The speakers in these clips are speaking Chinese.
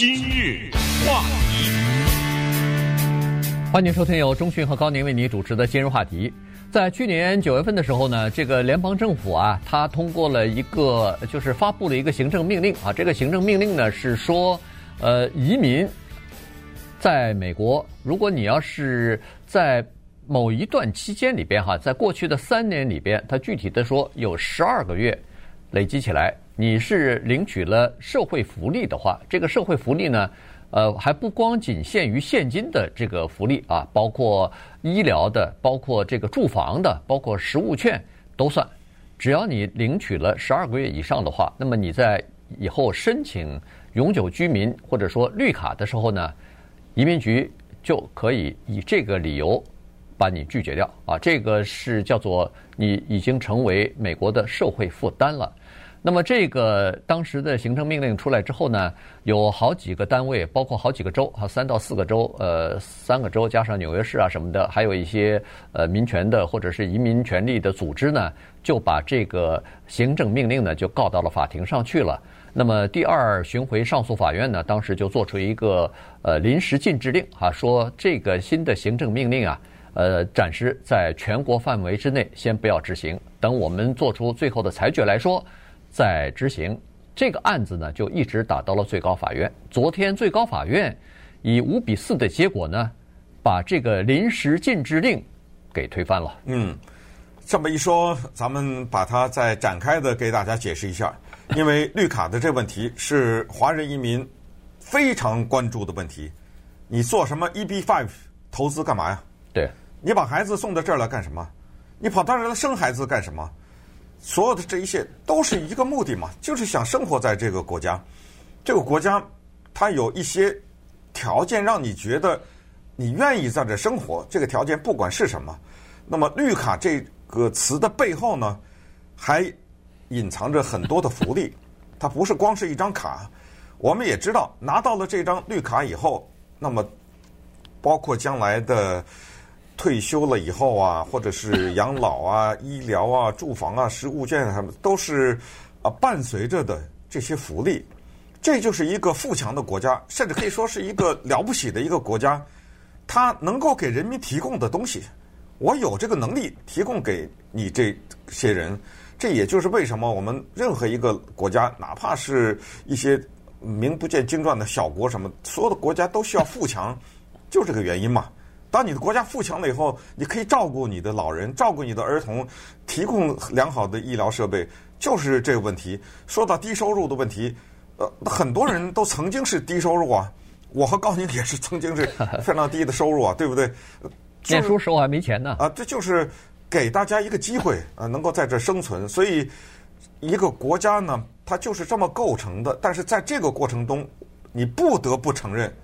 今日话题，欢迎收听由中讯和高宁为你主持的今日话题。在去年九月份的时候呢，这个联邦政府啊，它通过了一个，就是发布了一个行政命令啊。这个行政命令呢是说，呃，移民在美国，如果你要是在某一段期间里边哈，在过去的三年里边，它具体的说有十二个月累积起来。你是领取了社会福利的话，这个社会福利呢，呃，还不光仅限于现金的这个福利啊，包括医疗的，包括这个住房的，包括食物券都算。只要你领取了十二个月以上的话，那么你在以后申请永久居民或者说绿卡的时候呢，移民局就可以以这个理由把你拒绝掉啊。这个是叫做你已经成为美国的社会负担了。那么这个当时的行政命令出来之后呢，有好几个单位，包括好几个州，哈，三到四个州，呃，三个州加上纽约市啊什么的，还有一些呃民权的或者是移民权利的组织呢，就把这个行政命令呢就告到了法庭上去了。那么第二巡回上诉法院呢，当时就做出一个呃临时禁制令，哈，说这个新的行政命令啊，呃，暂时在全国范围之内先不要执行，等我们做出最后的裁决来说。在执行这个案子呢，就一直打到了最高法院。昨天最高法院以五比四的结果呢，把这个临时禁制令给推翻了。嗯，这么一说，咱们把它再展开的给大家解释一下。因为绿卡的这问题是华人移民非常关注的问题。你做什么 EB five 投资干嘛呀？对，你把孩子送到这儿来干什么？你跑到这儿来生孩子干什么？所有的这一切都是一个目的嘛，就是想生活在这个国家。这个国家它有一些条件让你觉得你愿意在这生活。这个条件不管是什么，那么绿卡这个词的背后呢，还隐藏着很多的福利。它不是光是一张卡。我们也知道，拿到了这张绿卡以后，那么包括将来的。退休了以后啊，或者是养老啊、医疗啊、住房啊、食物券啊，都是啊伴随着的这些福利。这就是一个富强的国家，甚至可以说是一个了不起的一个国家。它能够给人民提供的东西，我有这个能力提供给你这些人。这也就是为什么我们任何一个国家，哪怕是一些名不见经传的小国，什么所有的国家都需要富强，就这个原因嘛。当你的国家富强了以后，你可以照顾你的老人，照顾你的儿童，提供良好的医疗设备，就是这个问题。说到低收入的问题，呃，很多人都曾经是低收入啊。我和高宁也是曾经是 非常低的收入啊，对不对？念书时候还没钱呢。啊，这就是给大家一个机会啊，能够在这生存。所以，一个国家呢，它就是这么构成的。但是在这个过程中，你不得不承认。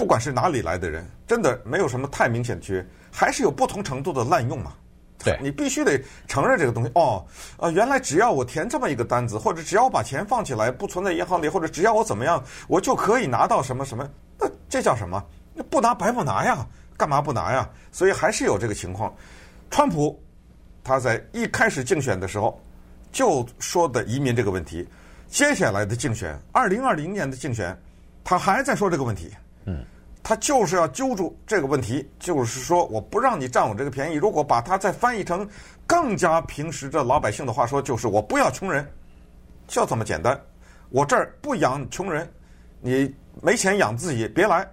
不管是哪里来的人，真的没有什么太明显的区别，还是有不同程度的滥用嘛？对，你必须得承认这个东西。哦，啊，原来只要我填这么一个单子，或者只要我把钱放起来不存在银行里，或者只要我怎么样，我就可以拿到什么什么？那这叫什么？那不拿白不拿呀？干嘛不拿呀？所以还是有这个情况。川普他在一开始竞选的时候就说的移民这个问题，接下来的竞选，二零二零年的竞选，他还在说这个问题。嗯，他就是要揪住这个问题，就是说我不让你占我这个便宜。如果把它再翻译成更加平时的老百姓的话说，就是我不要穷人，就这么简单。我这儿不养穷人，你没钱养自己别来，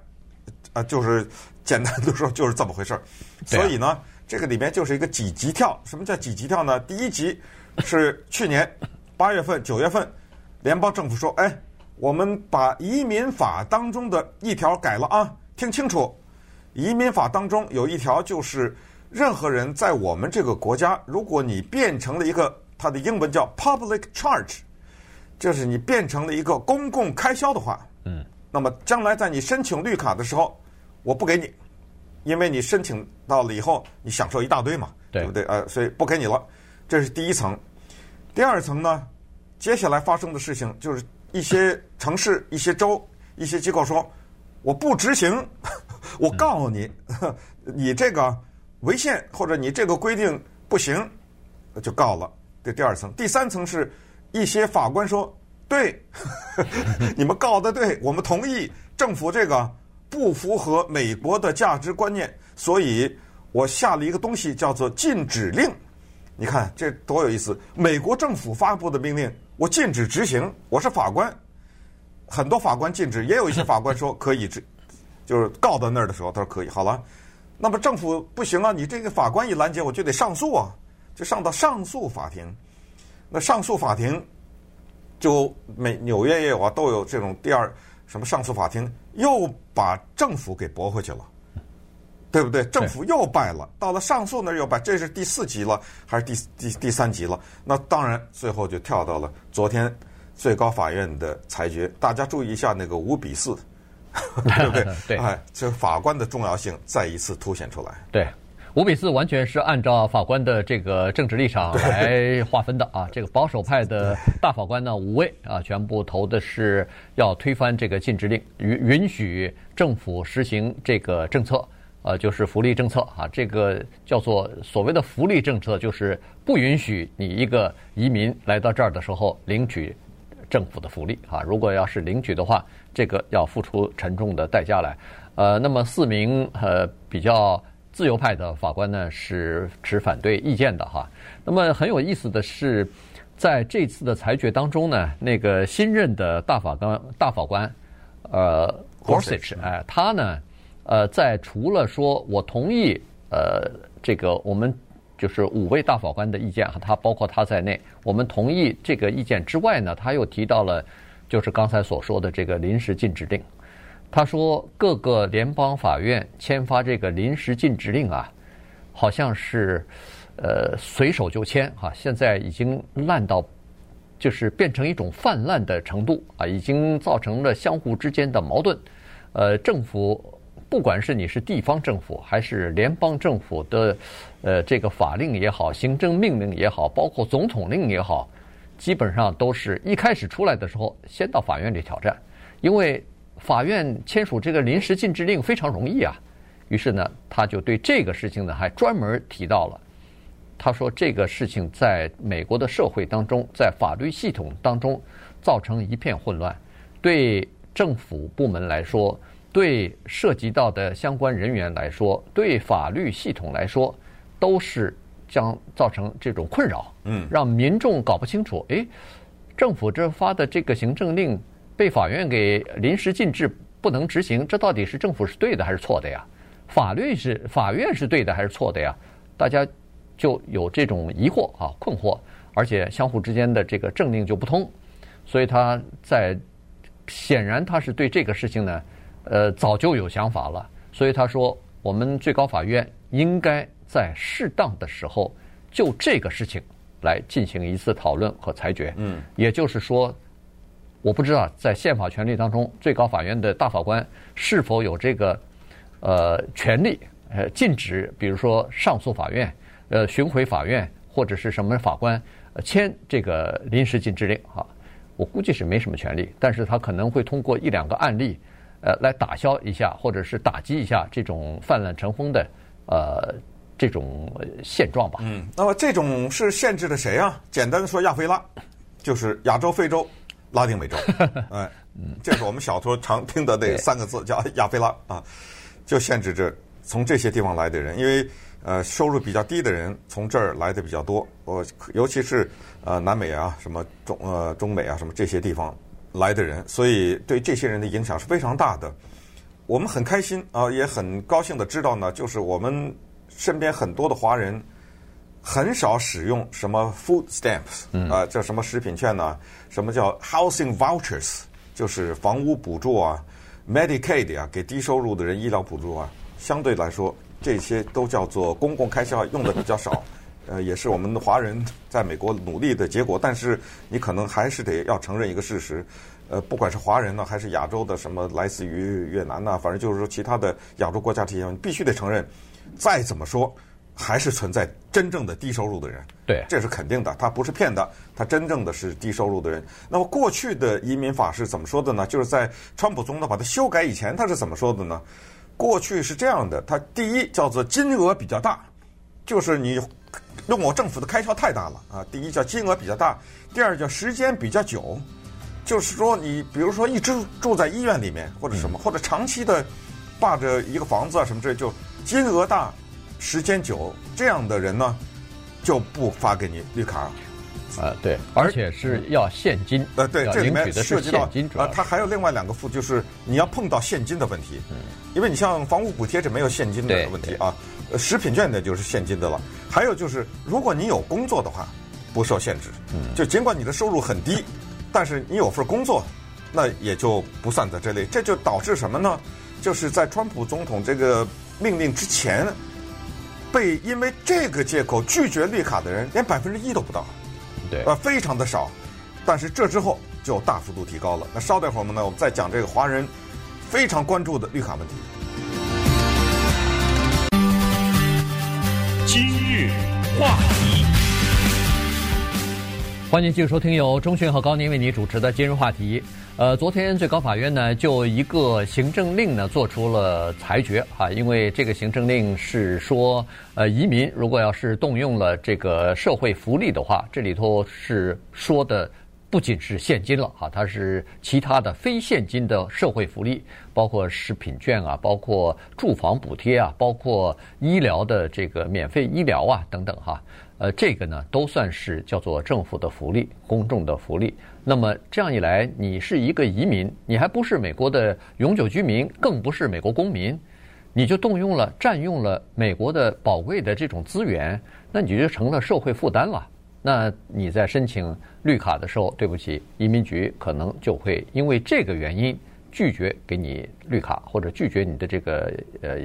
啊，就是简单的说就是这么回事儿。所以呢，这个里面就是一个几级跳。什么叫几级跳呢？第一级是去年八月份、九月份，联邦政府说，哎。我们把移民法当中的一条改了啊，听清楚，移民法当中有一条就是，任何人在我们这个国家，如果你变成了一个，它的英文叫 public charge，就是你变成了一个公共开销的话，嗯，那么将来在你申请绿卡的时候，我不给你，因为你申请到了以后，你享受一大堆嘛，对不对？呃，所以不给你了，这是第一层。第二层呢，接下来发生的事情就是。一些城市、一些州、一些机构说：“我不执行，我告诉你，你这个违宪或者你这个规定不行，就告了。”这第二层，第三层是一些法官说：“对，你们告的对，我们同意政府这个不符合美国的价值观念，所以我下了一个东西叫做禁止令。你看这多有意思！美国政府发布的命令，我禁止执行。我是法官，很多法官禁止，也有一些法官说可以执，就是告到那儿的时候，他说可以。好了，那么政府不行啊，你这个法官一拦截，我就得上诉啊，就上到上诉法庭。那上诉法庭。就美纽约也有啊，都有这种第二什么上诉法庭，又把政府给驳回去了，对不对？政府又败了，到了上诉那儿又败，这是第四级了还是第第第三级了？那当然最后就跳到了昨天最高法院的裁决。大家注意一下那个五比四，对不对？对，哎，这法官的重要性再一次凸显出来。对。五比四完全是按照法官的这个政治立场来划分的啊！这个保守派的大法官呢，五位啊，全部投的是要推翻这个禁止令，允允许政府实行这个政策，呃，就是福利政策啊。这个叫做所谓的福利政策，就是不允许你一个移民来到这儿的时候领取政府的福利啊。如果要是领取的话，这个要付出沉重的代价来。呃，那么四名呃比较。自由派的法官呢是持反对意见的哈。那么很有意思的是，在这次的裁决当中呢，那个新任的大法官大法官，呃，Gorsuch，哎，他呢，呃，在除了说我同意呃这个我们就是五位大法官的意见哈，他包括他在内，我们同意这个意见之外呢，他又提到了就是刚才所说的这个临时禁止令。他说：“各个联邦法院签发这个临时禁止令啊，好像是呃随手就签哈，现在已经烂到就是变成一种泛滥的程度啊，已经造成了相互之间的矛盾。呃，政府不管是你是地方政府还是联邦政府的呃这个法令也好，行政命令也好，包括总统令也好，基本上都是一开始出来的时候先到法院里挑战，因为。”法院签署这个临时禁止令非常容易啊，于是呢，他就对这个事情呢还专门提到了。他说这个事情在美国的社会当中，在法律系统当中造成一片混乱，对政府部门来说，对涉及到的相关人员来说，对法律系统来说，都是将造成这种困扰。嗯，让民众搞不清楚，哎，政府这发的这个行政令。被法院给临时禁制不能执行，这到底是政府是对的还是错的呀？法律是法院是对的还是错的呀？大家就有这种疑惑啊、困惑，而且相互之间的这个政令就不通，所以他在显然他是对这个事情呢，呃，早就有想法了。所以他说，我们最高法院应该在适当的时候就这个事情来进行一次讨论和裁决。嗯，也就是说。我不知道在宪法权利当中，最高法院的大法官是否有这个呃权利呃禁止，比如说上诉法院、呃巡回法院或者是什么法官签这个临时禁止令啊，我估计是没什么权利，但是他可能会通过一两个案例呃来打消一下或者是打击一下这种泛滥成风的呃这种现状吧。嗯，那么这种是限制了谁啊？简单的说，亚非拉就是亚洲、非洲。拉丁美洲，哎，这是我们小时候常听的那三个字，叫亚非拉啊，就限制着从这些地方来的人，因为呃收入比较低的人从这儿来的比较多，我尤其是呃南美啊，什么中呃中美啊，什么这些地方来的人，所以对这些人的影响是非常大的。我们很开心啊，也很高兴的知道呢，就是我们身边很多的华人。很少使用什么 food stamps，啊，叫什么食品券呢？什么叫 housing vouchers，就是房屋补助啊，Medicaid 啊，给低收入的人医疗补助啊。相对来说，这些都叫做公共开销，用的比较少。呃，也是我们的华人在美国努力的结果。但是你可能还是得要承认一个事实，呃，不管是华人呢，还是亚洲的什么来自于越南呐，反正就是说其他的亚洲国家这些，你必须得承认，再怎么说。还是存在真正的低收入的人，对，这是肯定的。他不是骗的，他真正的是低收入的人。那么过去的移民法是怎么说的呢？就是在川普总统把它修改以前，他是怎么说的呢？过去是这样的，它第一叫做金额比较大，就是你用我政府的开销太大了啊。第一叫金额比较大，第二叫时间比较久。就是说你比如说一直住在医院里面或者什么，或者长期的霸着一个房子啊什么之类，就金额大、时间久这样的人呢，就不发给你绿卡。啊，对，而且是要现金。呃，对，这里面涉及到啊，它还有另外两个负，就是你要碰到现金的问题。嗯，因为你像房屋补贴是没有现金的问题啊，食品券的就是现金的了。还有就是，如果你有工作的话，不受限制。嗯，就尽管你的收入很低，但是你有份工作，那也就不算在这类。这就导致什么呢？就是在川普总统这个命令之前，被因为这个借口拒绝绿卡的人，连百分之一都不到。对，呃，非常的少，但是这之后就大幅度提高了。那稍待会儿呢，我们再讲这个华人非常关注的绿卡问题。话题，欢迎继续收听由钟迅和高宁为你主持的今日话题。呃，昨天最高法院呢就一个行政令呢做出了裁决啊，因为这个行政令是说，呃，移民如果要是动用了这个社会福利的话，这里头是说的不仅是现金了哈，它是其他的非现金的社会福利，包括食品券啊，包括住房补贴啊，包括医疗的这个免费医疗啊等等哈，呃，这个呢都算是叫做政府的福利，公众的福利。那么这样一来，你是一个移民，你还不是美国的永久居民，更不是美国公民，你就动用了、占用了美国的宝贵的这种资源，那你就成了社会负担了。那你在申请绿卡的时候，对不起，移民局可能就会因为这个原因拒绝给你绿卡，或者拒绝你的这个呃，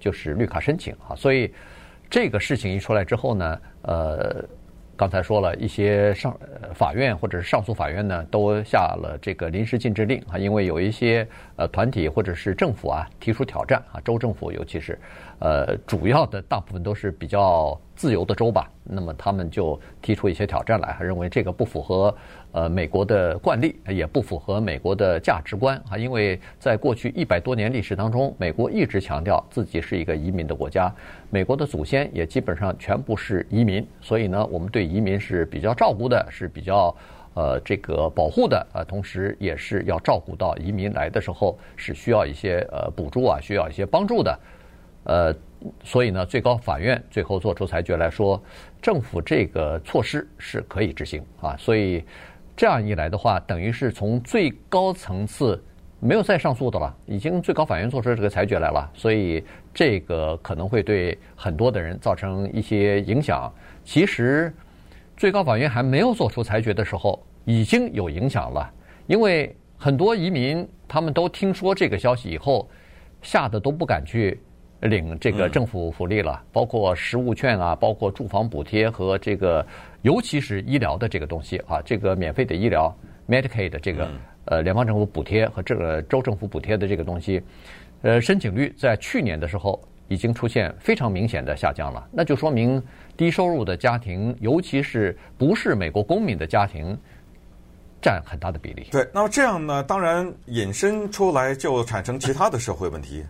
就是绿卡申请啊。所以这个事情一出来之后呢，呃。刚才说了一些上法院或者是上诉法院呢，都下了这个临时禁制令啊，因为有一些呃团体或者是政府啊提出挑战啊，州政府尤其是呃主要的大部分都是比较自由的州吧，那么他们就提出一些挑战来，认为这个不符合。呃，美国的惯例也不符合美国的价值观啊，因为在过去一百多年历史当中，美国一直强调自己是一个移民的国家，美国的祖先也基本上全部是移民，所以呢，我们对移民是比较照顾的，是比较呃这个保护的啊，同时也是要照顾到移民来的时候是需要一些呃补助啊，需要一些帮助的，呃，所以呢，最高法院最后做出裁决来说，政府这个措施是可以执行啊，所以。这样一来的话，等于是从最高层次没有再上诉的了，已经最高法院做出这个裁决来了，所以这个可能会对很多的人造成一些影响。其实，最高法院还没有做出裁决的时候，已经有影响了，因为很多移民他们都听说这个消息以后，吓得都不敢去。领这个政府福利了，包括食物券啊，包括住房补贴和这个，尤其是医疗的这个东西啊，这个免费的医疗 Medicaid 的这个呃联邦政府补贴和这个州政府补贴的这个东西，呃，申请率在去年的时候已经出现非常明显的下降了，那就说明低收入的家庭，尤其是不是美国公民的家庭，占很大的比例。对，那么这样呢，当然引申出来就产生其他的社会问题。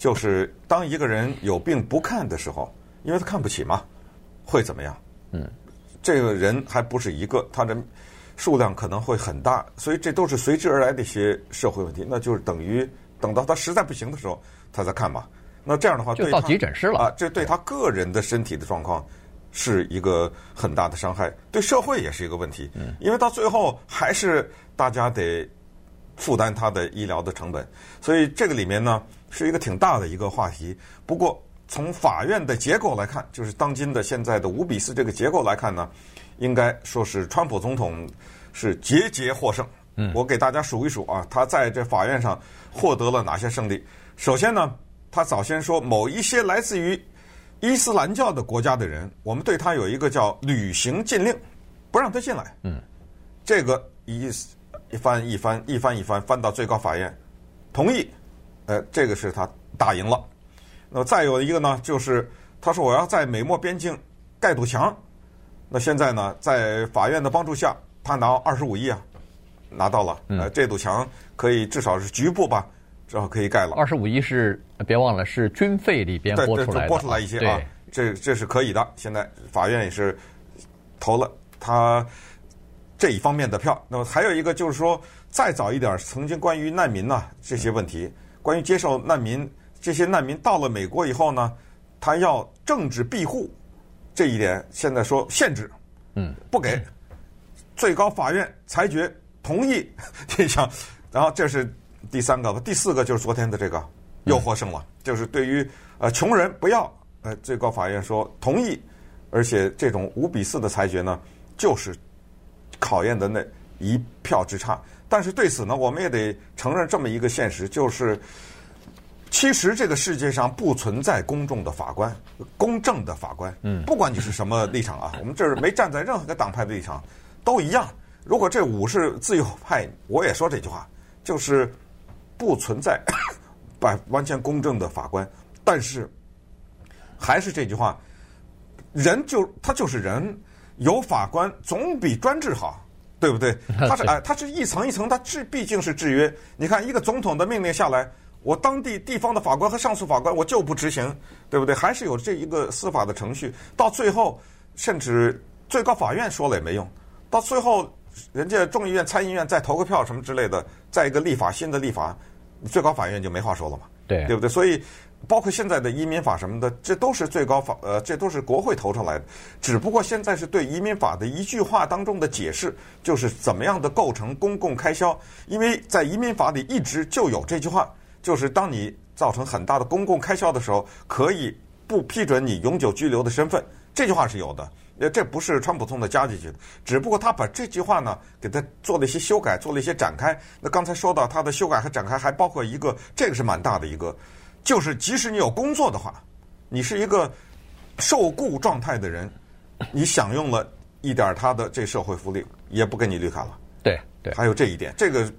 就是当一个人有病不看的时候，因为他看不起嘛，会怎么样？嗯，这个人还不是一个，他的数量可能会很大，所以这都是随之而来的一些社会问题。那就是等于等到他实在不行的时候，他再看吧。那这样的话，就到急诊室了啊，这对他个人的身体的状况是一个很大的伤害，对社会也是一个问题。嗯，因为到最后还是大家得负担他的医疗的成本，所以这个里面呢。是一个挺大的一个话题，不过从法院的结构来看，就是当今的现在的五比四这个结构来看呢，应该说是川普总统是节节获胜。嗯，我给大家数一数啊，他在这法院上获得了哪些胜利？首先呢，他早先说某一些来自于伊斯兰教的国家的人，我们对他有一个叫旅行禁令，不让他进来。嗯，这个一一翻一翻一翻一翻翻到最高法院同意。呃，这个是他打赢了。那么再有一个呢，就是他说我要在美墨边境盖堵墙。那现在呢，在法院的帮助下，他拿二十五亿啊，拿到了。呃，这堵墙可以至少是局部吧，至少可以盖了。二十五亿是别忘了是军费里边拨出来的，拨出来一些啊。这这是可以的。现在法院也是投了他这一方面的票。那么还有一个就是说，再早一点，曾经关于难民呐这些问题，关于接受难民，这些难民到了美国以后呢，他要政治庇护，这一点现在说限制，嗯，不给，最高法院裁决同意，你想，然后这是第三个吧，第四个就是昨天的这个又获胜了，就是对于呃穷人不要，呃最高法院说同意，而且这种五比四的裁决呢，就是考验的那一票之差。但是对此呢，我们也得承认这么一个现实，就是其实这个世界上不存在公众的法官、公正的法官。嗯，不管你是什么立场啊，我们这儿没站在任何一个党派的立场，都一样。如果这五是自由派，我也说这句话，就是不存在 百完全公正的法官。但是还是这句话，人就他就是人，有法官总比专制好。对不对？他是哎，他是一层一层，他制毕竟是制约。你看，一个总统的命令下来，我当地地方的法官和上诉法官，我就不执行，对不对？还是有这一个司法的程序。到最后，甚至最高法院说了也没用。到最后，人家众议院、参议院再投个票什么之类的，再一个立法新的立法，最高法院就没话说了嘛？对，对不对？所以。包括现在的移民法什么的，这都是最高法，呃，这都是国会投出来的。只不过现在是对移民法的一句话当中的解释，就是怎么样的构成公共开销。因为在移民法里一直就有这句话，就是当你造成很大的公共开销的时候，可以不批准你永久居留的身份。这句话是有的，呃，这不是川普通的加进去的。只不过他把这句话呢，给他做了一些修改，做了一些展开。那刚才说到他的修改和展开，还包括一个，这个是蛮大的一个。就是，即使你有工作的话，你是一个受雇状态的人，你享用了一点他的这社会福利，也不给你绿卡了。对对，还有这一点，这个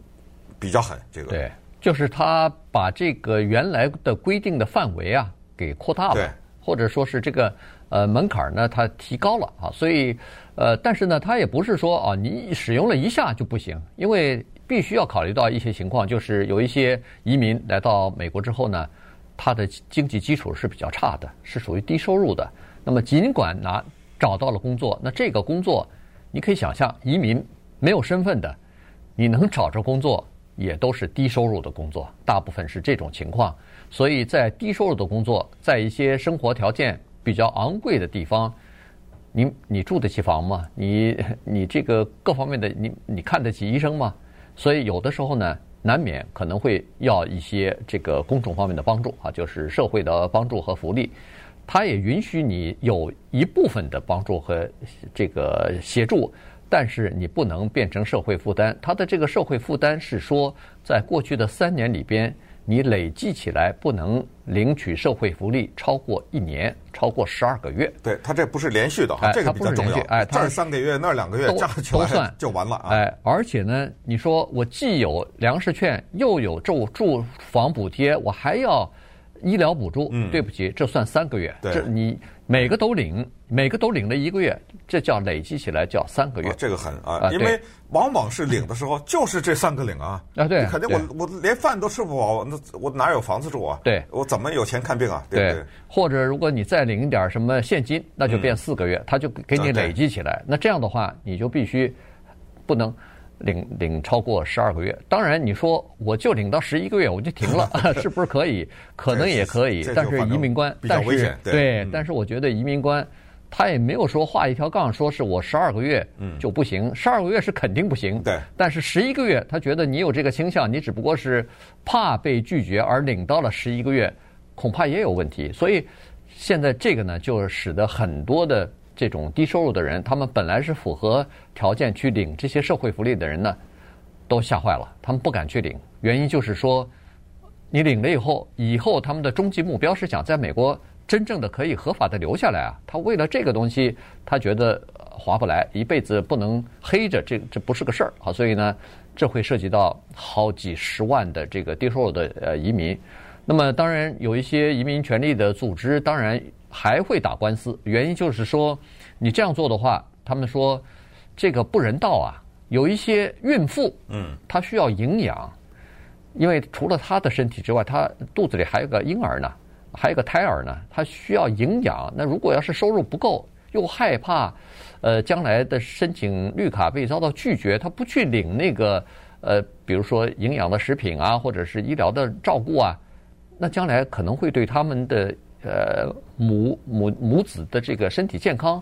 比较狠。这个对，就是他把这个原来的规定的范围啊给扩大了，对或者说是这个呃门槛呢，它提高了啊。所以呃，但是呢，它也不是说啊，你使用了一下就不行，因为必须要考虑到一些情况，就是有一些移民来到美国之后呢。他的经济基础是比较差的，是属于低收入的。那么尽管拿找到了工作，那这个工作你可以想象，移民没有身份的，你能找着工作也都是低收入的工作，大部分是这种情况。所以在低收入的工作，在一些生活条件比较昂贵的地方，你你住得起房吗？你 你这个各方面的你你看得起医生吗？所以有的时候呢。难免可能会要一些这个公众方面的帮助啊，就是社会的帮助和福利，他也允许你有一部分的帮助和这个协助，但是你不能变成社会负担。他的这个社会负担是说，在过去的三年里边。你累计起来不能领取社会福利超过一年，超过十二个月。对，他这不是连续的，哎、这个比较重要。哎，这三个月，那两个月加起来都算就完了啊。哎，而且呢，你说我既有粮食券，又有住住房补贴，我还要医疗补助。嗯，对不起，这算三个月。对，这你每个都领，每个都领了一个月，这叫累积起来叫三个月。哦、这个很啊，因为。往往是领的时候 就是这三个领啊啊对，肯定我我连饭都吃不饱，那我哪有房子住啊？对，我怎么有钱看病啊？对不对？或者如果你再领一点什么现金，那就变四个月，他就给你累积起来。那这样的话，你就必须不能领领超过十二个月。当然，你说我就领到十一个月我就停了，是不是可以？可能也可以，但是移民官但是对，但是我觉得移民官。他也没有说画一条杠，说是我十二个月就不行，十二个月是肯定不行。对，但是十一个月，他觉得你有这个倾向，你只不过是怕被拒绝而领到了十一个月，恐怕也有问题。所以现在这个呢，就使得很多的这种低收入的人，他们本来是符合条件去领这些社会福利的人呢，都吓坏了，他们不敢去领。原因就是说，你领了以后，以后他们的终极目标是想在美国。真正的可以合法的留下来啊，他为了这个东西，他觉得划不来，一辈子不能黑着，这这不是个事儿啊。所以呢，这会涉及到好几十万的这个低收入的呃移民。那么当然有一些移民权利的组织，当然还会打官司。原因就是说，你这样做的话，他们说这个不人道啊。有一些孕妇，嗯，她需要营养，因为除了她的身体之外，她肚子里还有个婴儿呢。还有个胎儿呢，她需要营养。那如果要是收入不够，又害怕，呃，将来的申请绿卡被遭到拒绝，她不去领那个呃，比如说营养的食品啊，或者是医疗的照顾啊，那将来可能会对他们的呃母母母子的这个身体健康。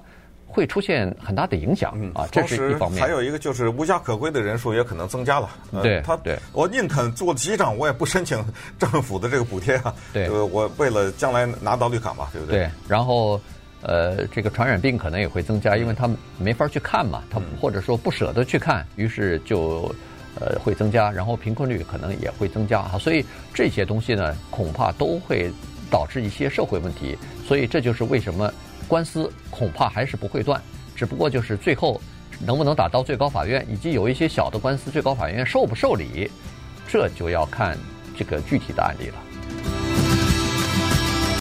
会出现很大的影响啊，这是一方面。还有一个就是无家可归的人数也可能增加了。对，他对我宁肯做机长，我也不申请政府的这个补贴啊。对，我为了将来拿到绿卡嘛，对不对？对。然后，呃，这个传染病可能也会增加，因为他们没法去看嘛，他或者说不舍得去看，于是就呃会增加，然后贫困率可能也会增加啊。所以这些东西呢，恐怕都会导致一些社会问题。所以这就是为什么。官司恐怕还是不会断，只不过就是最后能不能打到最高法院，以及有一些小的官司，最高法院受不受理，这就要看这个具体的案例了。